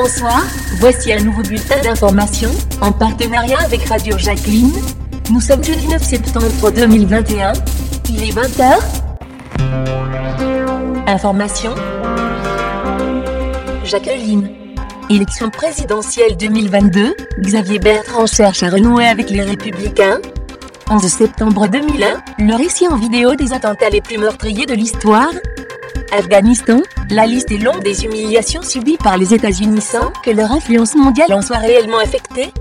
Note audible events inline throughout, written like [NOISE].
Bonsoir, voici un nouveau bulletin d'information, en partenariat avec Radio Jacqueline. Nous sommes le 19 septembre 2021, il est 20h. Information Jacqueline. Élection présidentielle 2022, Xavier Bertrand cherche à renouer avec les Républicains. 11 septembre 2001, le récit en vidéo des attentats les plus meurtriers de l'histoire. Afghanistan, la liste est longue des humiliations subies par les États-Unis sans que leur influence mondiale en soit réellement affectée.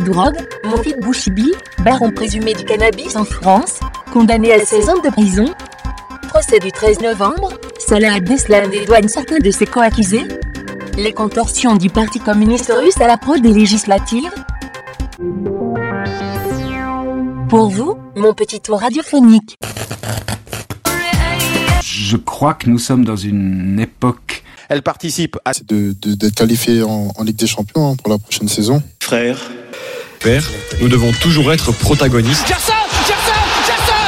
Drogue, Moufid Bouchibi, baron présumé du cannabis en France, condamné à 16 ans de prison. Procès du 13 novembre, Salah Abdeslam dédouane certains de ses co-accusés. Les contorsions du Parti communiste russe à l'approche des législatives. Pour vous, mon petit tour radiophonique. Je crois que nous sommes dans une époque. Elle participe à de, de- d'être qualifié en, en Ligue des Champions hein, pour la prochaine saison. Frère, père, nous devons toujours être protagonistes.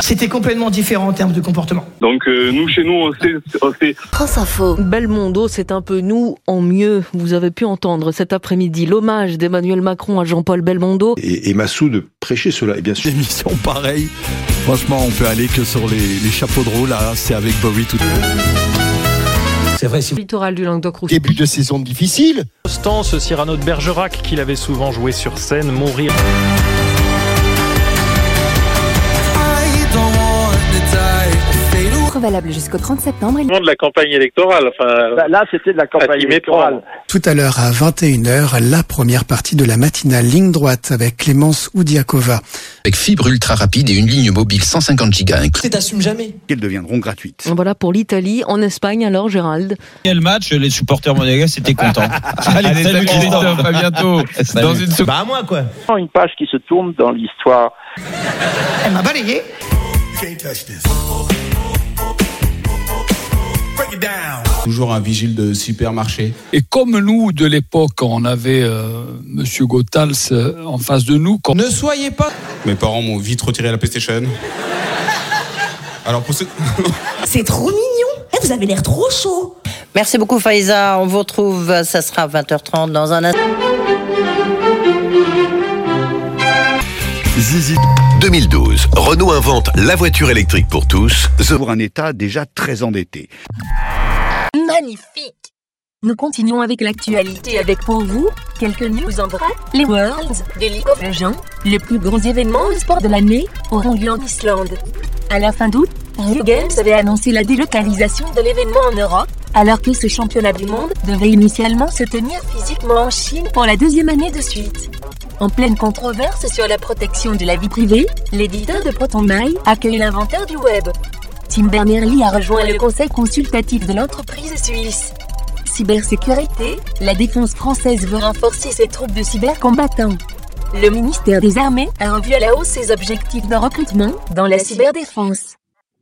C'était complètement différent en termes de comportement. Donc euh, nous, chez nous, on sait, on sait France Info. Belmondo, c'est un peu nous en mieux. Vous avez pu entendre cet après-midi l'hommage d'Emmanuel Macron à Jean-Paul Belmondo. Et, et Massou de prêcher cela. Et bien sûr, Émission pareille. Franchement, on peut aller que sur les, les chapeaux de roue. Là, c'est avec Bowie tout. C'est vrai, si Littoral du Languedoc-Roussillon. Début de saison difficile. Constance Cyrano de Bergerac, qu'il avait souvent joué sur scène, mourir. Valable jusqu'au 30 septembre. de la campagne électorale. Enfin, Là, c'était de la campagne méprendre. Tout à l'heure à 21h, la première partie de la matinale ligne droite avec Clémence Oudiakova. Avec fibre ultra rapide et une ligne mobile 150 Go inclus. t'assumes jamais. Qu'elles deviendront gratuites. Voilà pour l'Italie. En Espagne, alors, Gérald? Quel match Les supporters monégasques étaient contents. [LAUGHS] Allez, salut Christophe, à bientôt. [LAUGHS] Dans une seconde. Bah à moi quoi. Une page qui se tourne dans l'histoire. Elle m'a balayé. Toujours un vigile de supermarché. Et comme nous, de l'époque, on avait euh, Monsieur Gotals euh, en face de nous. Ne soyez pas. Mes parents m'ont vite retiré la PlayStation. Alors pour ce... [LAUGHS] C'est trop mignon. Eh, vous avez l'air trop chaud. Merci beaucoup Faiza, on vous retrouve, ça sera 20h30 dans un instant. Zizi. 2012, Renault invente la voiture électrique pour tous. The Pour un État déjà très endetté. Magnifique Nous continuons avec l'actualité avec pour vous quelques news en vrac. Les Worlds des League of Legends, les plus grands événements de sport de l'année, auront lieu en Islande. À la fin d'août, Rio Games avait annoncé la délocalisation de l'événement en Europe, alors que ce championnat du monde devait initialement se tenir physiquement en Chine pour la deuxième année de suite. En pleine controverse sur la protection de la vie privée, l'éditeur de ProtonMail accueille l'inventeur du web. Tim Berners-Lee a rejoint le conseil consultatif de l'entreprise suisse. Cybersécurité, la défense française veut renforcer ses troupes de cybercombattants. Le ministère des Armées a revu à la hausse ses objectifs de recrutement dans la cyberdéfense.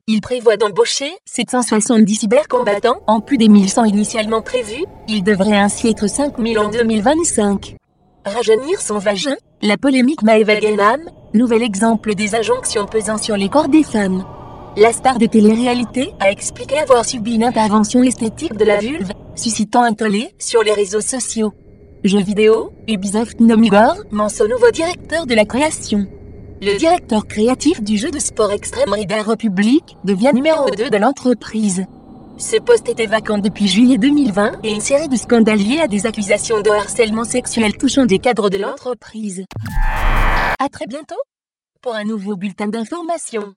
Il prévoit d'embaucher 770 cybercombattants en plus des 1100 initialement prévus, il devrait ainsi être 5000 en 2025. Rajeunir son vagin, la polémique Maëva Genam, nouvel exemple des injonctions pesant sur les corps des femmes. La star de télé-réalité a expliqué avoir subi une intervention esthétique de la vulve, suscitant un tollé sur les réseaux sociaux. Jeux vidéo, Ubisoft nomme Igor, ment son nouveau directeur de la création. Le directeur créatif du jeu de sport Extreme Rider Republic devient numéro 2 de l'entreprise. Ce poste était vacant depuis juillet 2020 et une série de scandales liés à des accusations de harcèlement sexuel touchant des cadres de l'entreprise. À très bientôt pour un nouveau bulletin d'information.